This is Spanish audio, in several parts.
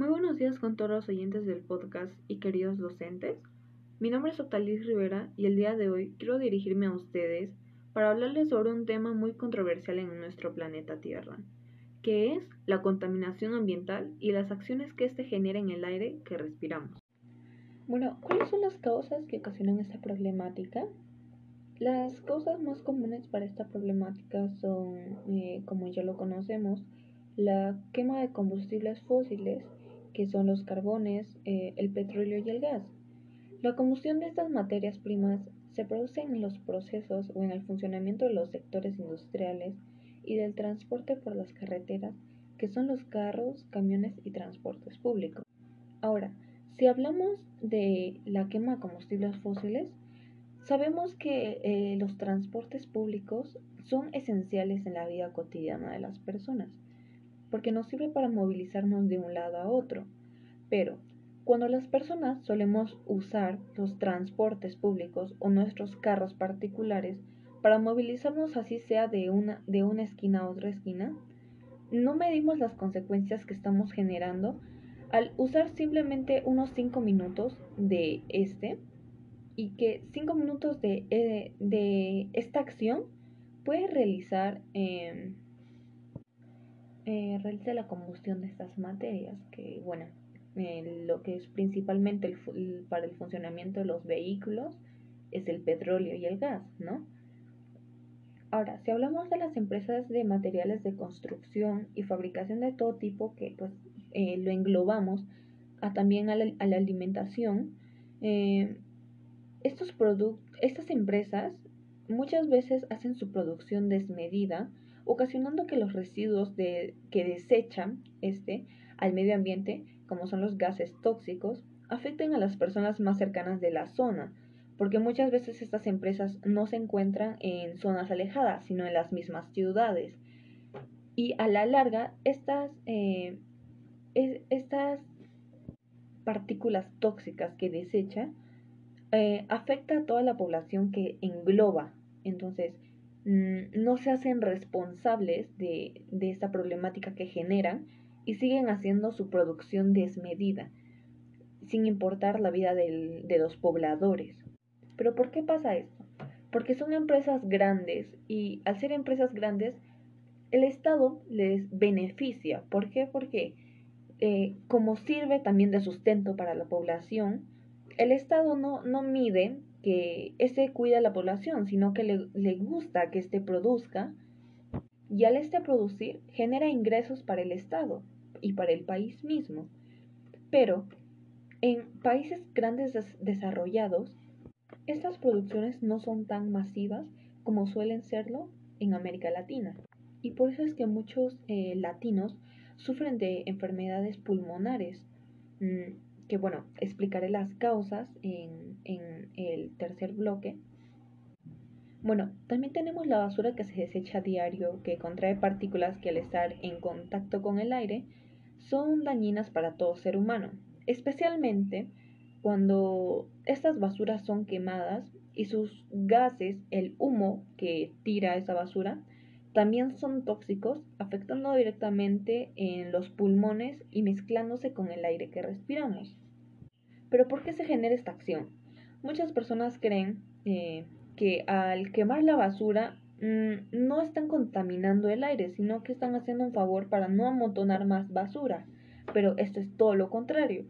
Muy buenos días con todos los oyentes del podcast y queridos docentes. Mi nombre es Otalis Rivera y el día de hoy quiero dirigirme a ustedes para hablarles sobre un tema muy controversial en nuestro planeta Tierra, que es la contaminación ambiental y las acciones que éste genera en el aire que respiramos. Bueno, ¿cuáles son las causas que ocasionan esta problemática? Las causas más comunes para esta problemática son, eh, como ya lo conocemos, la quema de combustibles fósiles, que son los carbones, eh, el petróleo y el gas. La combustión de estas materias primas se produce en los procesos o en el funcionamiento de los sectores industriales y del transporte por las carreteras, que son los carros, camiones y transportes públicos. Ahora, si hablamos de la quema de combustibles fósiles, sabemos que eh, los transportes públicos son esenciales en la vida cotidiana de las personas porque nos sirve para movilizarnos de un lado a otro. Pero cuando las personas solemos usar los transportes públicos o nuestros carros particulares para movilizarnos así sea de una, de una esquina a otra esquina, no medimos las consecuencias que estamos generando al usar simplemente unos 5 minutos de este y que 5 minutos de, eh, de, esta acción puede realizar eh, eh, realiza la combustión de estas materias, que bueno, eh, lo que es principalmente el, para el funcionamiento de los vehículos es el petróleo y el gas, ¿no? Ahora, si hablamos de las empresas de materiales de construcción y fabricación de todo tipo, que pues eh, lo englobamos a, también a la, a la alimentación, eh, estos estas empresas muchas veces hacen su producción desmedida ocasionando que los residuos de, que desechan este, al medio ambiente, como son los gases tóxicos, afecten a las personas más cercanas de la zona, porque muchas veces estas empresas no se encuentran en zonas alejadas, sino en las mismas ciudades. Y a la larga, estas, eh, estas partículas tóxicas que desecha eh, afecta a toda la población que engloba. Entonces, no se hacen responsables de, esta problemática que generan y siguen haciendo su producción desmedida, sin importar la vida de los pobladores. Pero ¿por qué pasa esto? Porque son empresas grandes y al ser empresas grandes, el Estado les beneficia. ¿Por qué? Porque eh, como sirve también de sustento para la población, el Estado no, no mide que ese cuida a la población, sino que le, gusta que éste produzca y al este producir genera ingresos para el Estado y para el país mismo. Pero en países grandes desarrollados, estas producciones no son tan masivas como suelen serlo en América Latina. Y por eso es que muchos eh, latinos sufren de enfermedades pulmonares. Mm, que bueno, explicaré las causas en, el tercer bloque. Bueno, también tenemos la basura que se desecha a diario, que contrae partículas que al estar en contacto con el aire son dañinas para todo ser humano, especialmente cuando estas basuras son quemadas y sus gases, el humo que tira esa basura, también son tóxicos, afectando directamente en los pulmones y mezclándose con el aire que respiramos. Pero ¿por qué se genera esta acción? Muchas personas creen eh, que al quemar la basura mm, no están contaminando el aire, sino que están haciendo un favor para no amontonar más basura. Pero esto es todo lo contrario,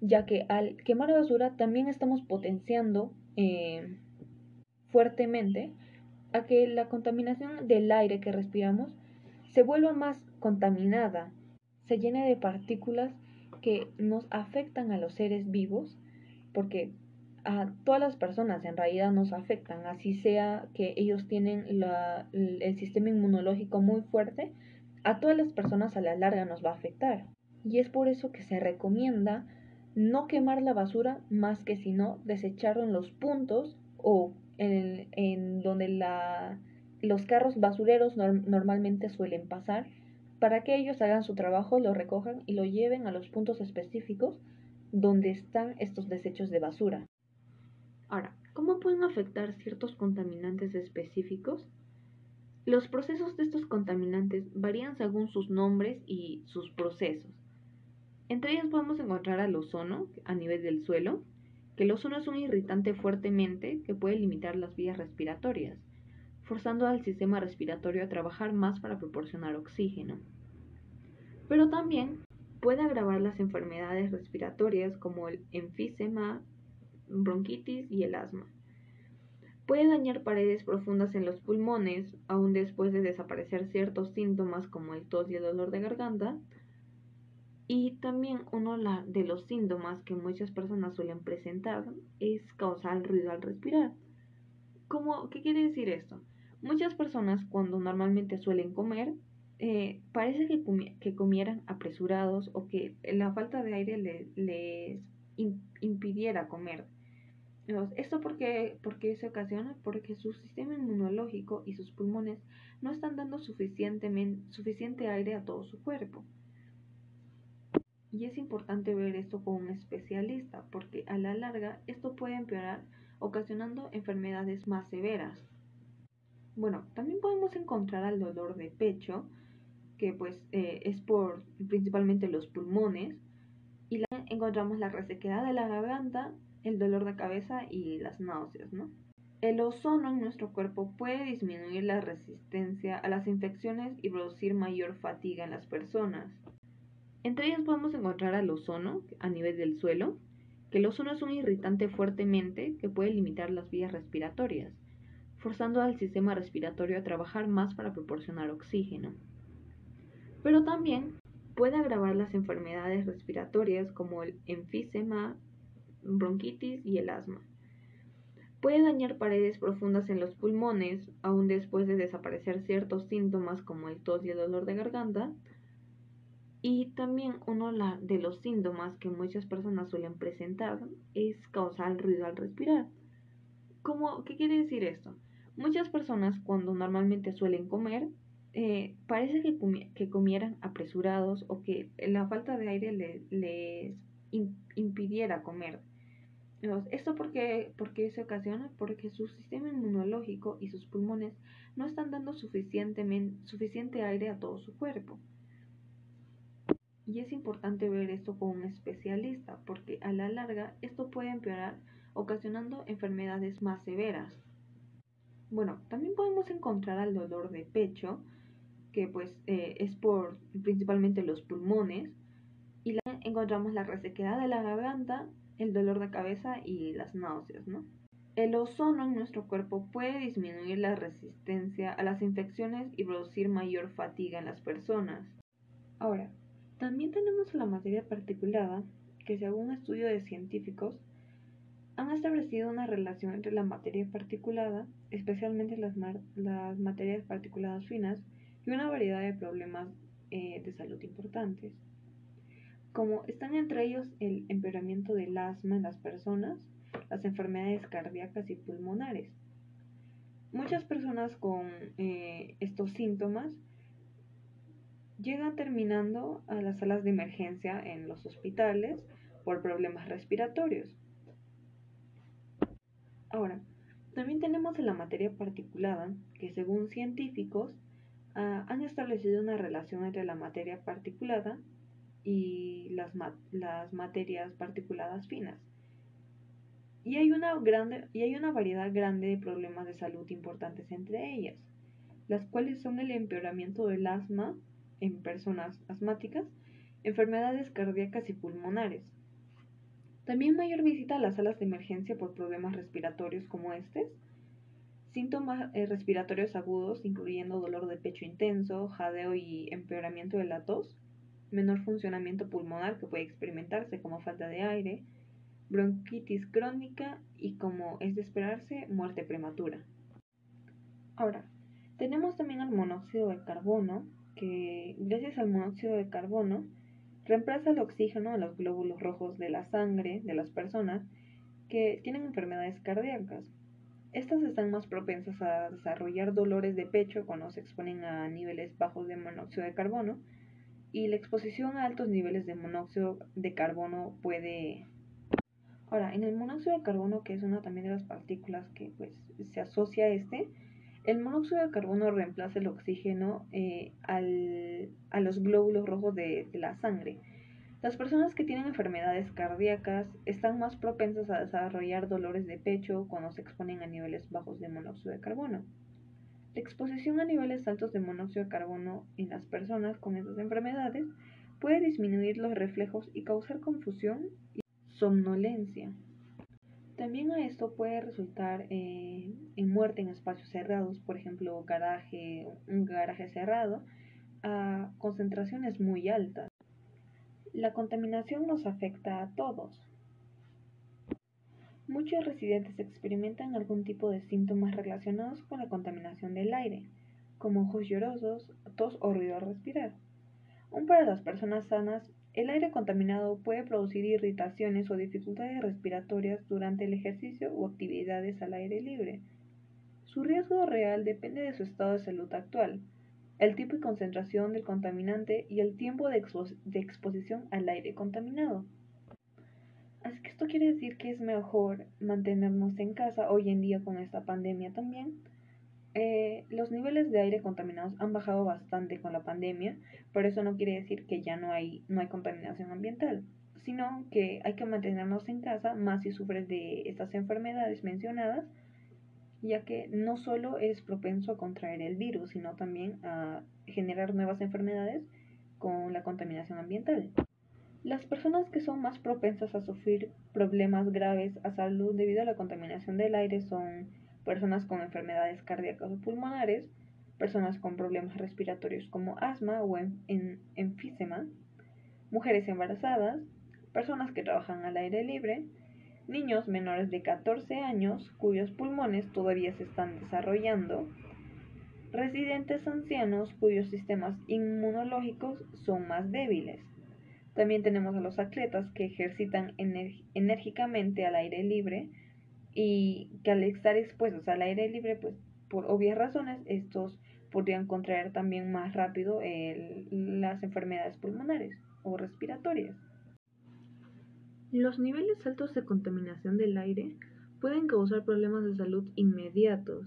ya que al quemar basura también estamos potenciando eh, fuertemente a que la contaminación del aire que respiramos se vuelva más contaminada, se llene de partículas que nos afectan a los seres vivos, porque a todas las personas en realidad nos afectan, así sea que ellos tienen el sistema inmunológico muy fuerte, a todas las personas a la larga nos va a afectar. Y es por eso que se recomienda no quemar la basura más que sino desecharlo en los puntos o en, donde los carros basureros normalmente suelen pasar para que ellos hagan su trabajo, lo recojan y lo lleven a los puntos específicos donde están estos desechos de basura. Ahora, ¿cómo pueden afectar ciertos contaminantes específicos? Los procesos de estos contaminantes varían según sus nombres y sus procesos. Entre ellas podemos encontrar al ozono a nivel del suelo, que el ozono es un irritante fuertemente que puede limitar las vías respiratorias, forzando al sistema respiratorio a trabajar más para proporcionar oxígeno. Pero también puede agravar las enfermedades respiratorias como el enfisema, bronquitis y el asma. Puede dañar paredes profundas en los pulmones, aún después de desaparecer ciertos síntomas como el tos y el dolor de garganta, y también uno de los síntomas que muchas personas suelen presentar es causar ruido al respirar. ¿Cómo, ¿Qué quiere decir esto? Muchas personas cuando normalmente suelen comer, eh, parece que, comieran apresurados o que la falta de aire les impidiera comer. Esto porque, porque se ocasiona porque su sistema inmunológico y sus pulmones no están dando suficiente aire a todo su cuerpo. Y es importante ver esto con un especialista, porque a la larga esto puede empeorar, ocasionando enfermedades más severas. Bueno, también podemos encontrar al dolor de pecho, que pues eh, es por principalmente los pulmones, y la, encontramos la resequedad de la garganta, el dolor de cabeza y las náuseas, ¿no? El ozono en nuestro cuerpo puede disminuir la resistencia a las infecciones y producir mayor fatiga en las personas. Entre ellas podemos encontrar al ozono a nivel del suelo, que el ozono es un irritante fuertemente que puede limitar las vías respiratorias, forzando al sistema respiratorio a trabajar más para proporcionar oxígeno. Pero también puede agravar las enfermedades respiratorias como el enfisema, bronquitis y el asma. Puede dañar paredes profundas en los pulmones, aún después de desaparecer ciertos síntomas como el tos y el dolor de garganta, y también uno de los síntomas que muchas personas suelen presentar es causar ruido al respirar. ¿Cómo, ¿Qué quiere decir esto? Muchas personas cuando normalmente suelen comer, eh, parece que, comieran apresurados o que la falta de aire les impidiera comer. Esto porque, porque se ocasiona porque su sistema inmunológico y sus pulmones no están dando suficiente aire a todo su cuerpo. Y es importante ver esto con un especialista, porque a la larga esto puede empeorar, ocasionando enfermedades más severas. Bueno, también podemos encontrar al dolor de pecho, que pues eh, es por principalmente los pulmones, y encontramos la resequedad de la garganta, el dolor de cabeza y las náuseas, ¿no? El ozono en nuestro cuerpo puede disminuir la resistencia a las infecciones y producir mayor fatiga en las personas. Ahora, también tenemos la materia particulada, que según estudio de científicos, han establecido una relación entre la materia particulada, especialmente las, las materias particuladas finas, y una variedad de problemas eh, de salud importantes, como están entre ellos el empeoramiento del asma en las personas, las enfermedades cardíacas y pulmonares. Muchas personas con eh, estos síntomas llegan terminando a las salas de emergencia en los hospitales por problemas respiratorios. Ahora, también tenemos la materia particulada, que según científicos ah, han establecido una relación entre la materia particulada y las, las materias particuladas finas. Y hay, una grande, y hay una variedad grande de problemas de salud importantes entre ellas, las cuales son el empeoramiento del asma, en personas asmáticas, enfermedades cardíacas y pulmonares. También mayor visita a las salas de emergencia por problemas respiratorios como estos, síntomas eh, respiratorios agudos incluyendo dolor de pecho intenso, jadeo y empeoramiento de la tos, menor funcionamiento pulmonar que puede experimentarse como falta de aire, bronquitis crónica y como es de esperarse, muerte prematura. Ahora, tenemos también el monóxido de carbono, que gracias al monóxido de carbono reemplaza el oxígeno en los glóbulos rojos de la sangre de las personas que tienen enfermedades cardíacas. Estas están más propensas a desarrollar dolores de pecho cuando se exponen a niveles bajos de monóxido de carbono y la exposición a altos niveles de monóxido de carbono puede... Ahora, en el monóxido de carbono, que es una también de las partículas que pues, se asocia a este, el monóxido de carbono reemplaza el oxígeno eh, a los glóbulos rojos de, la sangre. Las personas que tienen enfermedades cardíacas están más propensas a desarrollar dolores de pecho cuando se exponen a niveles bajos de monóxido de carbono. La exposición a niveles altos de monóxido de carbono en las personas con estas enfermedades puede disminuir los reflejos y causar confusión y somnolencia. También a esto puede resultar eh, en muerte en espacios cerrados, por ejemplo, garaje, un garaje cerrado, a concentraciones muy altas. La contaminación nos afecta a todos. Muchos residentes experimentan algún tipo de síntomas relacionados con la contaminación del aire, como ojos llorosos, tos o ruido al respirar. Aún para las personas sanas, el aire contaminado puede producir irritaciones o dificultades respiratorias durante el ejercicio o actividades al aire libre. Su riesgo real depende de su estado de salud actual, el tipo y concentración del contaminante y el tiempo de, exposición al aire contaminado. Así que esto quiere decir que es mejor mantenernos en casa hoy en día con esta pandemia también. Eh, los niveles de aire contaminados han bajado bastante con la pandemia, pero eso no quiere decir que ya no hay, no hay contaminación ambiental, sino que hay que mantenernos en casa más si sufres de estas enfermedades mencionadas ya que no solo es propenso a contraer el virus, sino también a generar nuevas enfermedades con la contaminación ambiental. Las personas que son más propensas a sufrir problemas graves a salud debido a la contaminación del aire son personas con enfermedades cardíacas o pulmonares, personas con problemas respiratorios como asma o enfisema, mujeres embarazadas, personas que trabajan al aire libre, niños menores de 14 años cuyos pulmones todavía se están desarrollando, residentes ancianos cuyos sistemas inmunológicos son más débiles. También tenemos a los atletas que ejercitan enérgicamente al aire libre y que al estar expuestos al aire libre, pues por obvias razones, estos podrían contraer también más rápido las enfermedades pulmonares o respiratorias. Los niveles altos de contaminación del aire pueden causar problemas de salud inmediatos,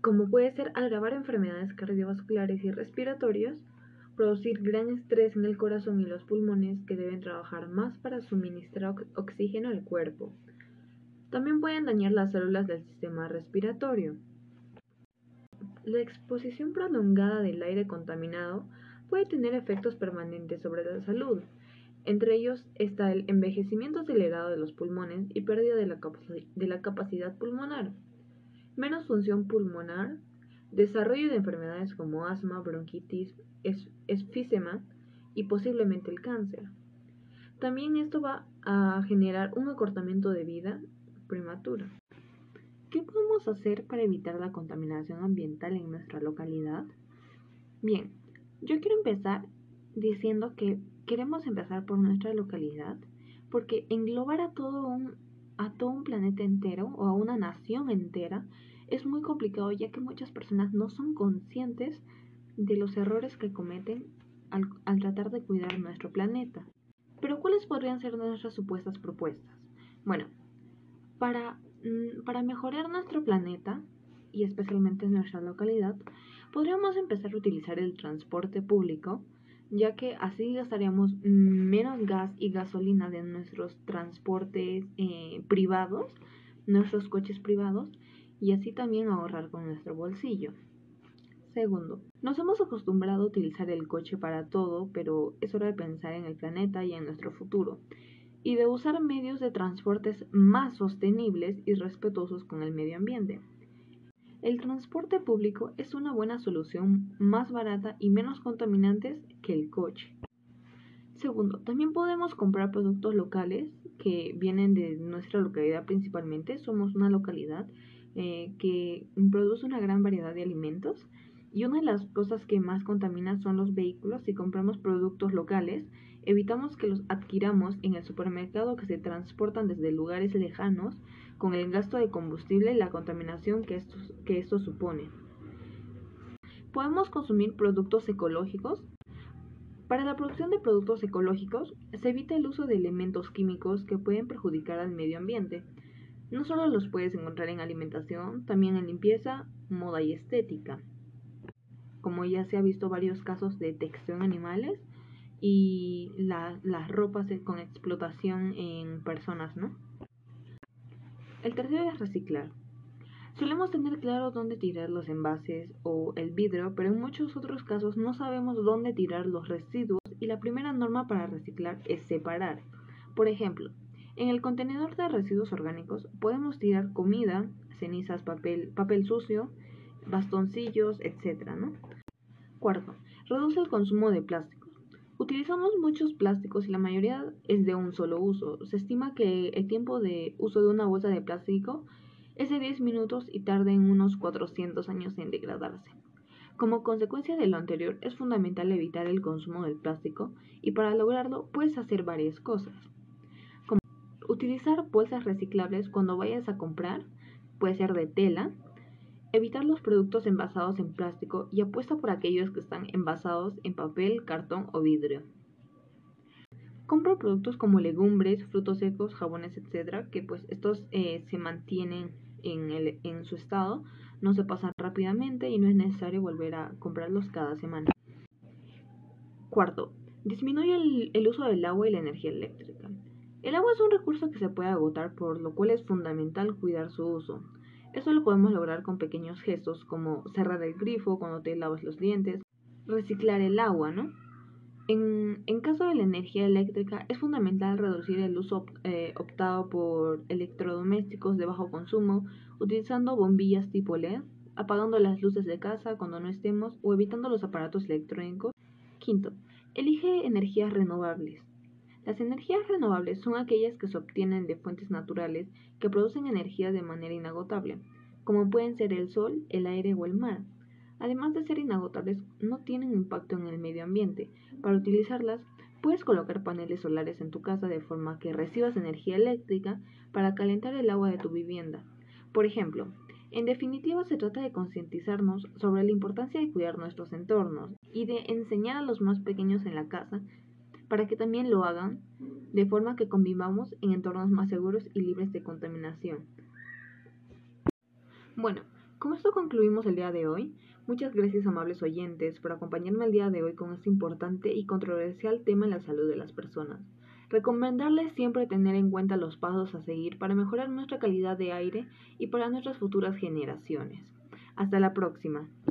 como puede ser agravar enfermedades cardiovasculares y respiratorias, producir gran estrés en el corazón y los pulmones que deben trabajar más para suministrar oxígeno al cuerpo. También pueden dañar las células del sistema respiratorio. La exposición prolongada del aire contaminado puede tener efectos permanentes sobre la salud, entre ellos está el envejecimiento acelerado de los pulmones y pérdida de la, de la capacidad pulmonar, menos función pulmonar, desarrollo de enfermedades como asma, bronquitis, esfisema y posiblemente el cáncer. También esto va a generar un acortamiento de vida prematura. ¿Qué podemos hacer para evitar la contaminación ambiental en nuestra localidad? Bien, yo quiero empezar diciendo que queremos empezar por nuestra localidad porque englobar a todo un, a todo un planeta entero o a una nación entera es muy complicado ya que muchas personas no son conscientes de los errores que cometen al, al tratar de cuidar nuestro planeta. Pero ¿cuáles podrían ser nuestras supuestas propuestas? Bueno, para, mm, para mejorar nuestro planeta y especialmente nuestra localidad, podríamos empezar a utilizar el transporte público ya que así gastaríamos menos gas y gasolina de nuestros transportes eh, privados, nuestros coches privados, y así también ahorrar con nuestro bolsillo. Segundo, nos hemos acostumbrado a utilizar el coche para todo, pero es hora de pensar en el planeta y en nuestro futuro, y de usar medios de transportes más sostenibles y respetuosos con el medio ambiente. El transporte público es una buena solución más barata y menos contaminantes que el coche. Segundo, también podemos comprar productos locales que vienen de nuestra localidad principalmente. Somos una localidad eh, que produce una gran variedad de alimentos y una de las cosas que más contamina son los vehículos. Si compramos productos locales, evitamos que los adquiramos en el supermercado que se transportan desde lugares lejanos con el gasto de combustible y la contaminación que esto, que esto supone. Podemos consumir productos ecológicos. Para la producción de productos ecológicos se evita el uso de elementos químicos que pueden perjudicar al medio ambiente. No solo los puedes encontrar en alimentación, también en limpieza, moda y estética. Como ya se ha visto varios casos de detección animales, y las ropas con explotación en personas, ¿no? El tercero es reciclar. Solemos tener claro dónde tirar los envases o el vidrio, pero en muchos otros casos no sabemos dónde tirar los residuos y la primera norma para reciclar es separar. Por ejemplo, en el contenedor de residuos orgánicos podemos tirar comida, cenizas, papel, papel sucio, bastoncillos, etc. ¿no? Cuarto, reduce el consumo de plásticos. Utilizamos muchos plásticos y la mayoría es de un solo uso. Se estima que el tiempo de uso de una bolsa de plástico es de 10 minutos y tarda en unos 400 años en degradarse. Como consecuencia de lo anterior, es fundamental evitar el consumo del plástico y para lograrlo puedes hacer varias cosas. Como utilizar bolsas reciclables cuando vayas a comprar, puede ser de tela, evitar los productos envasados en plástico y apuesta por aquellos que están envasados en papel, cartón o vidrio. Compra productos como legumbres, frutos secos, jabones, etc., que pues estos eh, se mantienen en, su estado, no se pasan rápidamente y no es necesario volver a comprarlos cada semana. Cuarto, disminuye el uso del agua y la energía eléctrica. El agua es un recurso que se puede agotar, por lo cual es fundamental cuidar su uso. Eso lo podemos lograr con pequeños gestos como cerrar el grifo cuando te lavas los dientes, reciclar el agua, ¿no? En, caso de la energía eléctrica, es fundamental reducir el uso eh, optado por electrodomésticos de bajo consumo, utilizando bombillas tipo LED, apagando las luces de casa cuando no estemos o evitando los aparatos electrónicos. Quinto, elige energías renovables. Las energías renovables son aquellas que se obtienen de fuentes naturales que producen energía de manera inagotable, como pueden ser el sol, el aire o el mar. Además de ser inagotables, no tienen impacto en el medio ambiente. Para utilizarlas, puedes colocar paneles solares en tu casa de forma que recibas energía eléctrica para calentar el agua de tu vivienda. Por ejemplo, en definitiva se trata de concientizarnos sobre la importancia de cuidar nuestros entornos y de enseñar a los más pequeños en la casa para que también lo hagan, de forma que convivamos en entornos más seguros y libres de contaminación. Bueno, con esto concluimos el día de hoy. Muchas gracias amables oyentes por acompañarme el día de hoy con este importante y controversial tema en la salud de las personas. Recomendarles siempre tener en cuenta los pasos a seguir para mejorar nuestra calidad de aire y para nuestras futuras generaciones. Hasta la próxima.